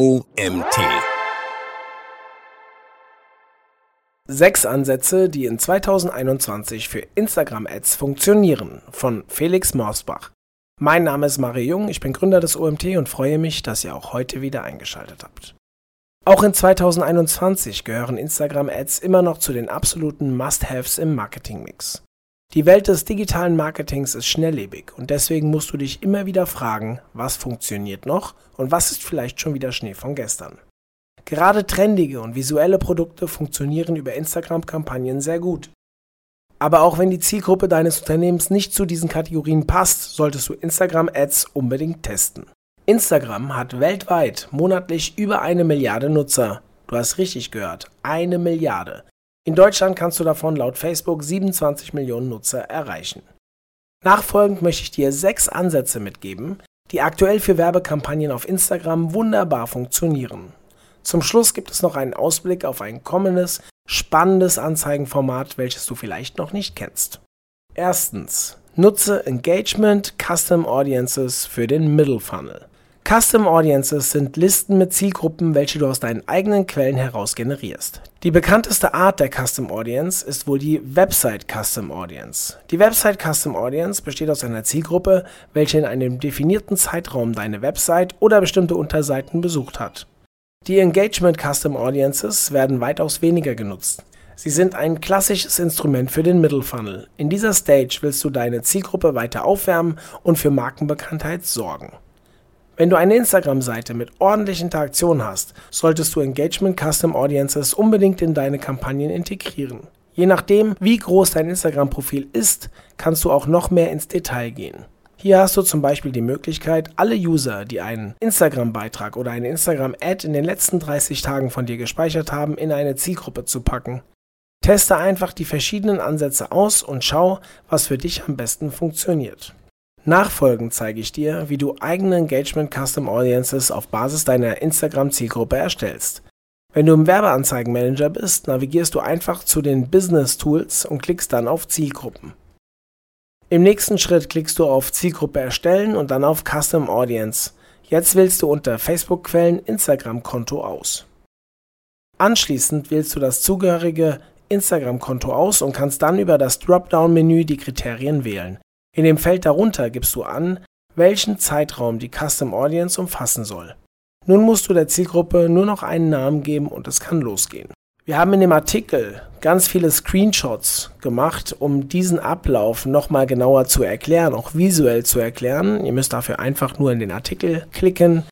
OMT. Sechs Ansätze, die in 2021 für Instagram-Ads funktionieren, von Felix Morsbach. Mein Name ist Mario Jung, ich bin Gründer des OMT und freue mich, dass ihr auch heute wieder eingeschaltet habt. Auch in 2021 gehören Instagram-Ads immer noch zu den absoluten Must-Haves im Marketingmix. Die Welt des digitalen Marketings ist schnelllebig und deswegen musst du dich immer wieder fragen, was funktioniert noch und was ist vielleicht schon wieder Schnee von gestern. Gerade trendige und visuelle Produkte funktionieren über Instagram-Kampagnen sehr gut. Aber auch wenn die Zielgruppe deines Unternehmens nicht zu diesen Kategorien passt, solltest du Instagram-Ads unbedingt testen. Instagram hat weltweit monatlich über eine Milliarde Nutzer. Du hast richtig gehört, eine Milliarde. In Deutschland kannst du davon laut Facebook 27 Millionen Nutzer erreichen. Nachfolgend möchte ich dir sechs Ansätze mitgeben, die aktuell für Werbekampagnen auf Instagram wunderbar funktionieren. Zum Schluss gibt es noch einen Ausblick auf ein kommendes, spannendes Anzeigenformat, welches du vielleicht noch nicht kennst. Erstens. Nutze Engagement Custom Audiences für den Middle Funnel. Custom Audiences sind Listen mit Zielgruppen, welche du aus deinen eigenen Quellen heraus generierst. Die bekannteste Art der Custom Audience ist wohl die Website Custom Audience. Die Website Custom Audience besteht aus einer Zielgruppe, welche in einem definierten Zeitraum deine Website oder bestimmte Unterseiten besucht hat. Die Engagement Custom Audiences werden weitaus weniger genutzt. Sie sind ein klassisches Instrument für den Middle Funnel. In dieser Stage willst du deine Zielgruppe weiter aufwärmen und für Markenbekanntheit sorgen. Wenn du eine Instagram-Seite mit ordentlichen Interaktion hast, solltest du Engagement Custom Audiences unbedingt in deine Kampagnen integrieren. Je nachdem, wie groß dein Instagram-Profil ist, kannst du auch noch mehr ins Detail gehen. Hier hast du zum Beispiel die Möglichkeit, alle User, die einen Instagram-Beitrag oder eine Instagram-Ad in den letzten 30 Tagen von dir gespeichert haben, in eine Zielgruppe zu packen. Teste einfach die verschiedenen Ansätze aus und schau, was für dich am besten funktioniert. Nachfolgend zeige ich dir, wie du eigene Engagement Custom Audiences auf Basis deiner Instagram-Zielgruppe erstellst. Wenn du im Werbeanzeigenmanager bist, navigierst du einfach zu den Business Tools und klickst dann auf Zielgruppen. Im nächsten Schritt klickst du auf Zielgruppe erstellen und dann auf Custom Audience. Jetzt wählst du unter Facebook-Quellen Instagram-Konto aus. Anschließend wählst du das zugehörige Instagram-Konto aus und kannst dann über das Dropdown-Menü die Kriterien wählen. In dem Feld darunter gibst du an, welchen Zeitraum die Custom Audience umfassen soll. Nun musst du der Zielgruppe nur noch einen Namen geben und es kann losgehen. Wir haben in dem Artikel ganz viele Screenshots gemacht, um diesen Ablauf nochmal genauer zu erklären, auch visuell zu erklären. Ihr müsst dafür einfach nur in den Artikel klicken.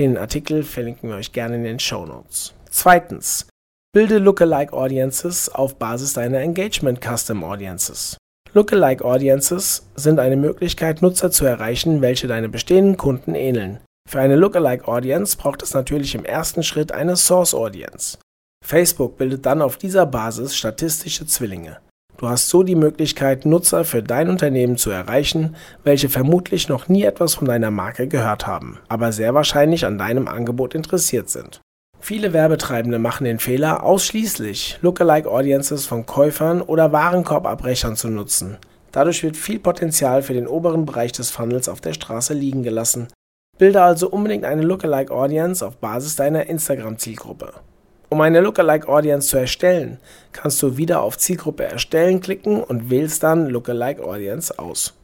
Den Artikel verlinken wir euch gerne in den Show Notes. Zweitens, bilde Lookalike Audiences auf Basis deiner Engagement Custom Audiences. Lookalike Audiences sind eine Möglichkeit, Nutzer zu erreichen, welche deine bestehenden Kunden ähneln. Für eine Lookalike Audience braucht es natürlich im ersten Schritt eine Source Audience. Facebook bildet dann auf dieser Basis statistische Zwillinge. Du hast so die Möglichkeit, Nutzer für dein Unternehmen zu erreichen, welche vermutlich noch nie etwas von deiner Marke gehört haben, aber sehr wahrscheinlich an deinem Angebot interessiert sind. Viele Werbetreibende machen den Fehler, ausschließlich Lookalike Audiences von Käufern oder Warenkorbabbrechern zu nutzen. Dadurch wird viel Potenzial für den oberen Bereich des Funnels auf der Straße liegen gelassen. Bilde also unbedingt eine Lookalike Audience auf Basis deiner Instagram-Zielgruppe. Um eine Lookalike Audience zu erstellen, kannst du wieder auf Zielgruppe erstellen klicken und wählst dann Lookalike Audience aus.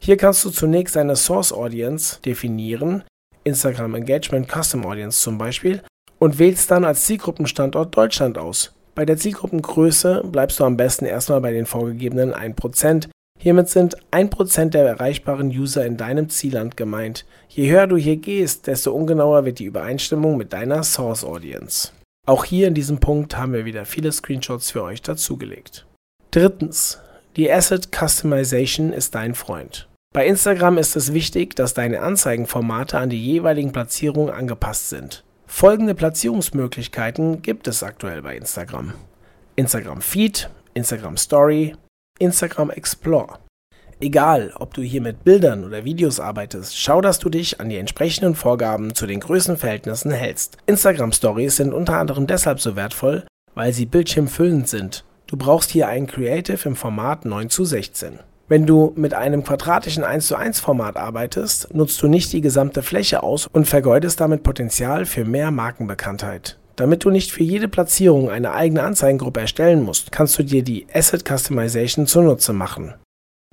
Hier kannst du zunächst deine Source Audience definieren, Instagram Engagement Custom Audience zum Beispiel, und wählst dann als Zielgruppenstandort Deutschland aus. Bei der Zielgruppengröße bleibst du am besten erstmal bei den vorgegebenen 1%. Hiermit sind 1% der erreichbaren User in deinem Zielland gemeint. Je höher du hier gehst, desto ungenauer wird die Übereinstimmung mit deiner Source Audience. Auch hier in diesem Punkt haben wir wieder viele Screenshots für euch dazugelegt. Drittens. Die Asset Customization ist dein Freund. Bei Instagram ist es wichtig, dass deine Anzeigenformate an die jeweiligen Platzierungen angepasst sind. Folgende Platzierungsmöglichkeiten gibt es aktuell bei Instagram. Instagram Feed, Instagram Story, Instagram Explore. Egal, ob du hier mit Bildern oder Videos arbeitest, schau, dass du dich an die entsprechenden Vorgaben zu den Größenverhältnissen hältst. Instagram Stories sind unter anderem deshalb so wertvoll, weil sie bildschirmfüllend sind. Du brauchst hier ein Creative im Format 9 zu 16. Wenn du mit einem quadratischen 1 zu 1 Format arbeitest, nutzt du nicht die gesamte Fläche aus und vergeudest damit Potenzial für mehr Markenbekanntheit. Damit du nicht für jede Platzierung eine eigene Anzeigengruppe erstellen musst, kannst du dir die Asset Customization zunutze machen.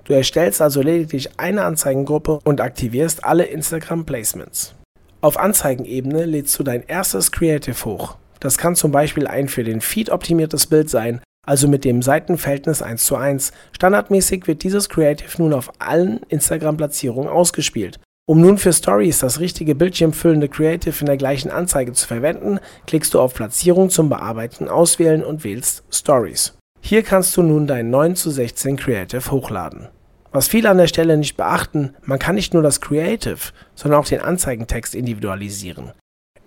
Du erstellst also lediglich eine Anzeigengruppe und aktivierst alle Instagram Placements. Auf Anzeigenebene lädst du dein erstes Creative hoch. Das kann zum Beispiel ein für den Feed optimiertes Bild sein, also mit dem Seitenverhältnis 1 zu 1. Standardmäßig wird dieses Creative nun auf allen Instagram-Platzierungen ausgespielt. Um nun für Stories das richtige bildschirmfüllende Creative in der gleichen Anzeige zu verwenden, klickst du auf Platzierung zum Bearbeiten auswählen und wählst Stories. Hier kannst du nun dein 9 zu 16 Creative hochladen. Was viele an der Stelle nicht beachten, man kann nicht nur das Creative, sondern auch den Anzeigentext individualisieren.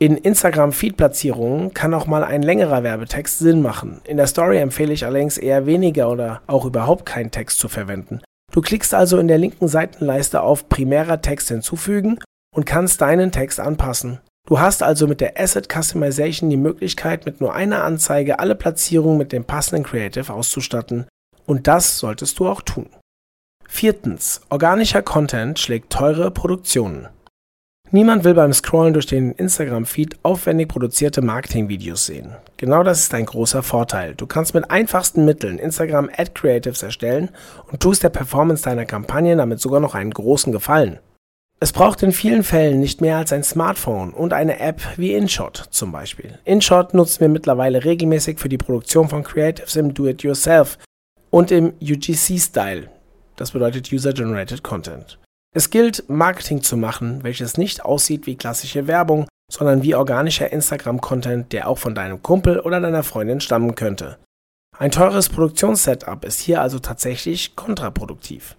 In Instagram-Feed-Platzierungen kann auch mal ein längerer Werbetext Sinn machen. In der Story empfehle ich allerdings eher weniger oder auch überhaupt keinen Text zu verwenden. Du klickst also in der linken Seitenleiste auf Primärer Text hinzufügen und kannst deinen Text anpassen. Du hast also mit der Asset Customization die Möglichkeit, mit nur einer Anzeige alle Platzierungen mit dem passenden Creative auszustatten. Und das solltest du auch tun. Viertens. Organischer Content schlägt teure Produktionen. Niemand will beim Scrollen durch den Instagram-Feed aufwendig produzierte Marketing-Videos sehen. Genau das ist ein großer Vorteil. Du kannst mit einfachsten Mitteln Instagram Ad Creatives erstellen und tust der Performance deiner Kampagne damit sogar noch einen großen Gefallen. Es braucht in vielen Fällen nicht mehr als ein Smartphone und eine App wie InShot zum Beispiel. InShot nutzen wir mittlerweile regelmäßig für die Produktion von Creatives im Do-It-Yourself und im UGC-Style. Das bedeutet User Generated Content. Es gilt, Marketing zu machen, welches nicht aussieht wie klassische Werbung, sondern wie organischer Instagram-Content, der auch von deinem Kumpel oder deiner Freundin stammen könnte. Ein teures Produktionssetup ist hier also tatsächlich kontraproduktiv.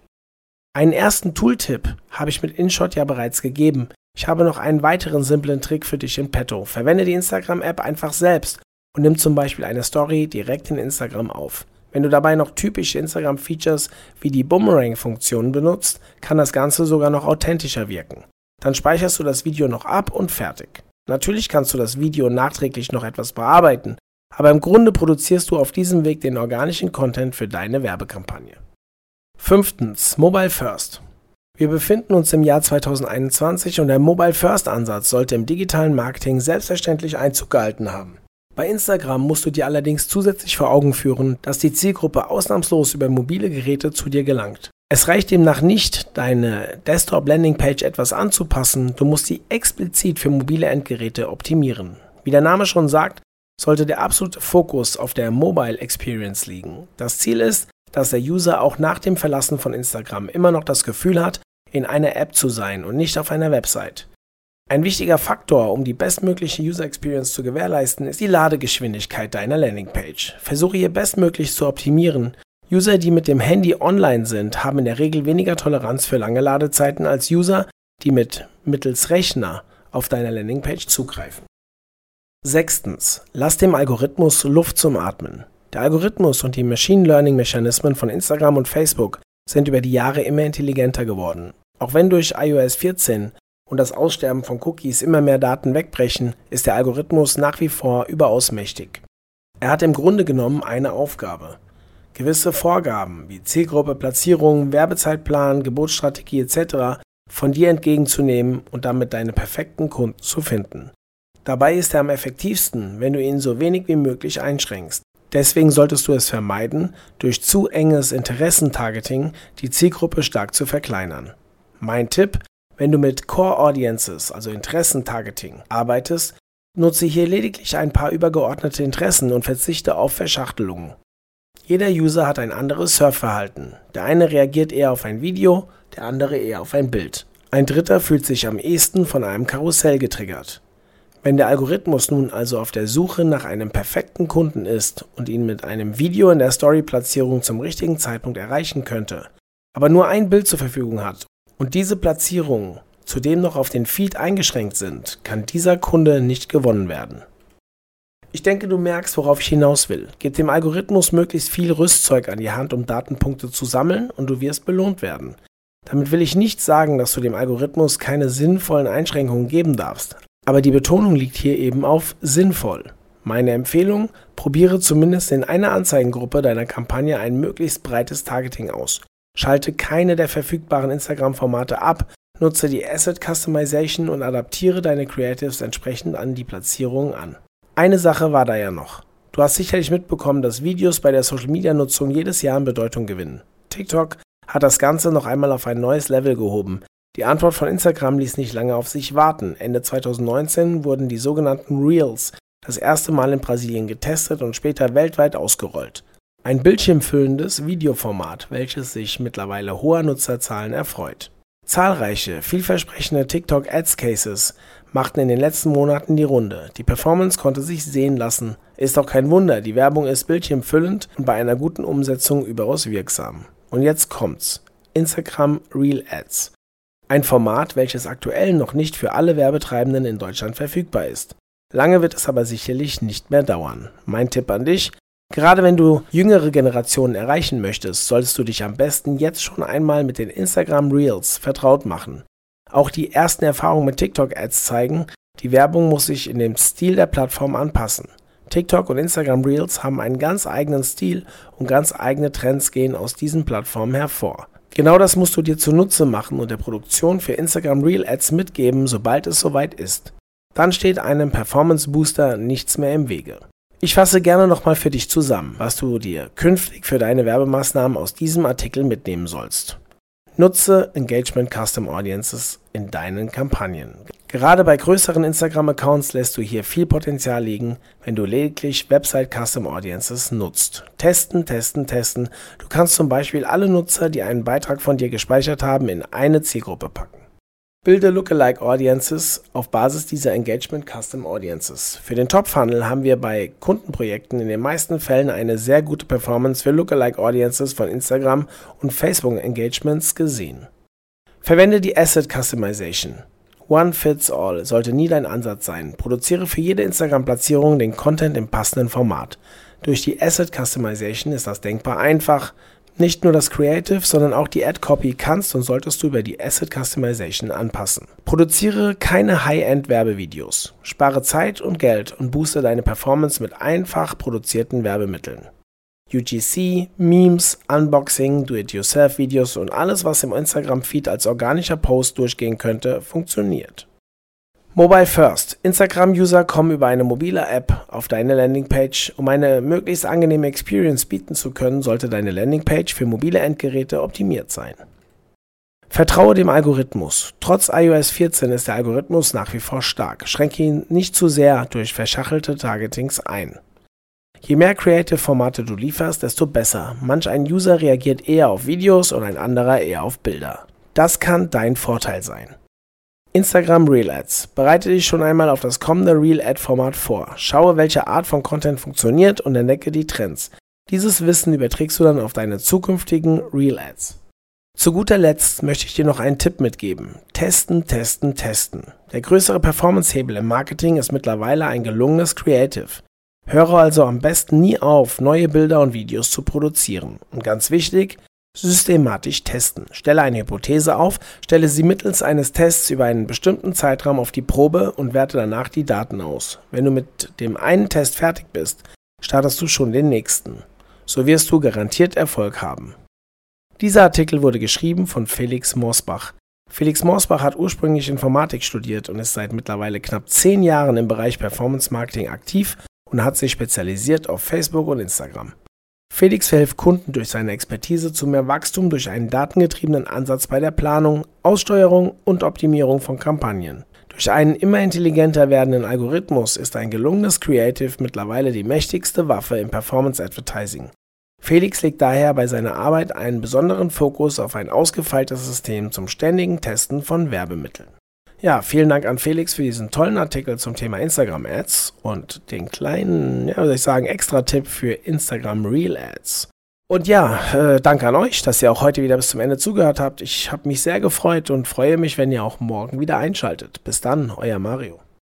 Einen ersten Tooltip habe ich mit InShot ja bereits gegeben. Ich habe noch einen weiteren simplen Trick für dich in petto. Verwende die Instagram-App einfach selbst und nimm zum Beispiel eine Story direkt in Instagram auf. Wenn du dabei noch typische Instagram-Features wie die Boomerang-Funktion benutzt, kann das Ganze sogar noch authentischer wirken. Dann speicherst du das Video noch ab und fertig. Natürlich kannst du das Video nachträglich noch etwas bearbeiten, aber im Grunde produzierst du auf diesem Weg den organischen Content für deine Werbekampagne. Fünftens, Mobile First. Wir befinden uns im Jahr 2021 und der Mobile First Ansatz sollte im digitalen Marketing selbstverständlich Einzug gehalten haben. Bei Instagram musst du dir allerdings zusätzlich vor Augen führen, dass die Zielgruppe ausnahmslos über mobile Geräte zu dir gelangt. Es reicht demnach nicht, deine Desktop-Landingpage etwas anzupassen, du musst sie explizit für mobile Endgeräte optimieren. Wie der Name schon sagt, sollte der absolute Fokus auf der Mobile Experience liegen. Das Ziel ist, dass der User auch nach dem Verlassen von Instagram immer noch das Gefühl hat, in einer App zu sein und nicht auf einer Website. Ein wichtiger Faktor, um die bestmögliche User Experience zu gewährleisten, ist die Ladegeschwindigkeit deiner Landingpage. Versuche hier bestmöglich zu optimieren. User, die mit dem Handy online sind, haben in der Regel weniger Toleranz für lange Ladezeiten als User, die mit mittels Rechner auf deiner Landingpage zugreifen. Sechstens. Lass dem Algorithmus Luft zum Atmen. Der Algorithmus und die Machine Learning Mechanismen von Instagram und Facebook sind über die Jahre immer intelligenter geworden. Auch wenn durch iOS 14 und das Aussterben von Cookies immer mehr Daten wegbrechen, ist der Algorithmus nach wie vor überaus mächtig. Er hat im Grunde genommen eine Aufgabe. Gewisse Vorgaben wie Zielgruppe, Platzierung, Werbezeitplan, Geburtsstrategie etc. von dir entgegenzunehmen und damit deine perfekten Kunden zu finden. Dabei ist er am effektivsten, wenn du ihn so wenig wie möglich einschränkst. Deswegen solltest du es vermeiden, durch zu enges Interessentargeting die Zielgruppe stark zu verkleinern. Mein Tipp, wenn du mit Core Audiences, also Interessentargeting, arbeitest, nutze hier lediglich ein paar übergeordnete Interessen und verzichte auf Verschachtelungen. Jeder User hat ein anderes Surfverhalten. Der eine reagiert eher auf ein Video, der andere eher auf ein Bild. Ein dritter fühlt sich am ehesten von einem Karussell getriggert. Wenn der Algorithmus nun also auf der Suche nach einem perfekten Kunden ist und ihn mit einem Video in der Story-Platzierung zum richtigen Zeitpunkt erreichen könnte, aber nur ein Bild zur Verfügung hat und diese Platzierungen zudem noch auf den Feed eingeschränkt sind, kann dieser Kunde nicht gewonnen werden. Ich denke, du merkst, worauf ich hinaus will. Gib dem Algorithmus möglichst viel Rüstzeug an die Hand, um Datenpunkte zu sammeln und du wirst belohnt werden. Damit will ich nicht sagen, dass du dem Algorithmus keine sinnvollen Einschränkungen geben darfst, aber die Betonung liegt hier eben auf sinnvoll. Meine Empfehlung, probiere zumindest in einer Anzeigengruppe deiner Kampagne ein möglichst breites Targeting aus Schalte keine der verfügbaren Instagram-Formate ab, nutze die Asset Customization und adaptiere deine Creatives entsprechend an die Platzierungen an. Eine Sache war da ja noch. Du hast sicherlich mitbekommen, dass Videos bei der Social-Media-Nutzung jedes Jahr an Bedeutung gewinnen. TikTok hat das Ganze noch einmal auf ein neues Level gehoben. Die Antwort von Instagram ließ nicht lange auf sich warten. Ende 2019 wurden die sogenannten Reels das erste Mal in Brasilien getestet und später weltweit ausgerollt. Ein bildschirmfüllendes Videoformat, welches sich mittlerweile hoher Nutzerzahlen erfreut. Zahlreiche, vielversprechende TikTok Ads Cases machten in den letzten Monaten die Runde. Die Performance konnte sich sehen lassen. Ist auch kein Wunder, die Werbung ist bildschirmfüllend und bei einer guten Umsetzung überaus wirksam. Und jetzt kommt's. Instagram Real Ads. Ein Format, welches aktuell noch nicht für alle Werbetreibenden in Deutschland verfügbar ist. Lange wird es aber sicherlich nicht mehr dauern. Mein Tipp an dich, gerade wenn du jüngere Generationen erreichen möchtest, solltest du dich am besten jetzt schon einmal mit den Instagram Reels vertraut machen. Auch die ersten Erfahrungen mit TikTok Ads zeigen, die Werbung muss sich in dem Stil der Plattform anpassen. TikTok und Instagram Reels haben einen ganz eigenen Stil und ganz eigene Trends gehen aus diesen Plattformen hervor. Genau das musst du dir zunutze machen und der Produktion für Instagram Reel Ads mitgeben, sobald es soweit ist. Dann steht einem Performance Booster nichts mehr im Wege. Ich fasse gerne nochmal für dich zusammen, was du dir künftig für deine Werbemaßnahmen aus diesem Artikel mitnehmen sollst. Nutze Engagement Custom Audiences in deinen Kampagnen. Gerade bei größeren Instagram-Accounts lässt du hier viel Potenzial liegen, wenn du lediglich Website Custom Audiences nutzt. Testen, testen, testen. Du kannst zum Beispiel alle Nutzer, die einen Beitrag von dir gespeichert haben, in eine Zielgruppe packen. Bilde Lookalike Audiences auf Basis dieser Engagement Custom Audiences. Für den Top-Funnel haben wir bei Kundenprojekten in den meisten Fällen eine sehr gute Performance für Lookalike Audiences von Instagram und Facebook Engagements gesehen. Verwende die Asset Customization. One fits all sollte nie dein Ansatz sein. Produziere für jede Instagram-Platzierung den Content im passenden Format. Durch die Asset Customization ist das denkbar einfach, nicht nur das Creative, sondern auch die Ad-Copy kannst und solltest du über die Asset Customization anpassen. Produziere keine High-End-Werbevideos. Spare Zeit und Geld und booste deine Performance mit einfach produzierten Werbemitteln. UGC, Memes, Unboxing, Do-it-yourself-Videos und alles, was im Instagram-Feed als organischer Post durchgehen könnte, funktioniert. Mobile First. Instagram-User kommen über eine mobile App auf deine Landingpage. Um eine möglichst angenehme Experience bieten zu können, sollte deine Landingpage für mobile Endgeräte optimiert sein. Vertraue dem Algorithmus. Trotz iOS 14 ist der Algorithmus nach wie vor stark. Schränke ihn nicht zu sehr durch verschachelte Targetings ein. Je mehr Creative-Formate du lieferst, desto besser. Manch ein User reagiert eher auf Videos und ein anderer eher auf Bilder. Das kann dein Vorteil sein. Instagram Real Ads. Bereite dich schon einmal auf das kommende Real Ad Format vor. Schaue, welche Art von Content funktioniert und entdecke die Trends. Dieses Wissen überträgst du dann auf deine zukünftigen Real Ads. Zu guter Letzt möchte ich dir noch einen Tipp mitgeben. Testen, testen, testen. Der größere Performance-Hebel im Marketing ist mittlerweile ein gelungenes Creative. Höre also am besten nie auf, neue Bilder und Videos zu produzieren. Und ganz wichtig, Systematisch testen. Stelle eine Hypothese auf, stelle sie mittels eines Tests über einen bestimmten Zeitraum auf die Probe und werte danach die Daten aus. Wenn du mit dem einen Test fertig bist, startest du schon den nächsten. So wirst du garantiert Erfolg haben. Dieser Artikel wurde geschrieben von Felix Morsbach. Felix Morsbach hat ursprünglich Informatik studiert und ist seit mittlerweile knapp zehn Jahren im Bereich Performance Marketing aktiv und hat sich spezialisiert auf Facebook und Instagram. Felix verhilft Kunden durch seine Expertise zu mehr Wachstum durch einen datengetriebenen Ansatz bei der Planung, Aussteuerung und Optimierung von Kampagnen. Durch einen immer intelligenter werdenden Algorithmus ist ein gelungenes Creative mittlerweile die mächtigste Waffe im Performance Advertising. Felix legt daher bei seiner Arbeit einen besonderen Fokus auf ein ausgefeiltes System zum ständigen Testen von Werbemitteln. Ja, vielen Dank an Felix für diesen tollen Artikel zum Thema Instagram Ads und den kleinen, ja, soll ich sagen, Extra-Tipp für Instagram Real Ads. Und ja, äh, danke an euch, dass ihr auch heute wieder bis zum Ende zugehört habt. Ich habe mich sehr gefreut und freue mich, wenn ihr auch morgen wieder einschaltet. Bis dann, euer Mario.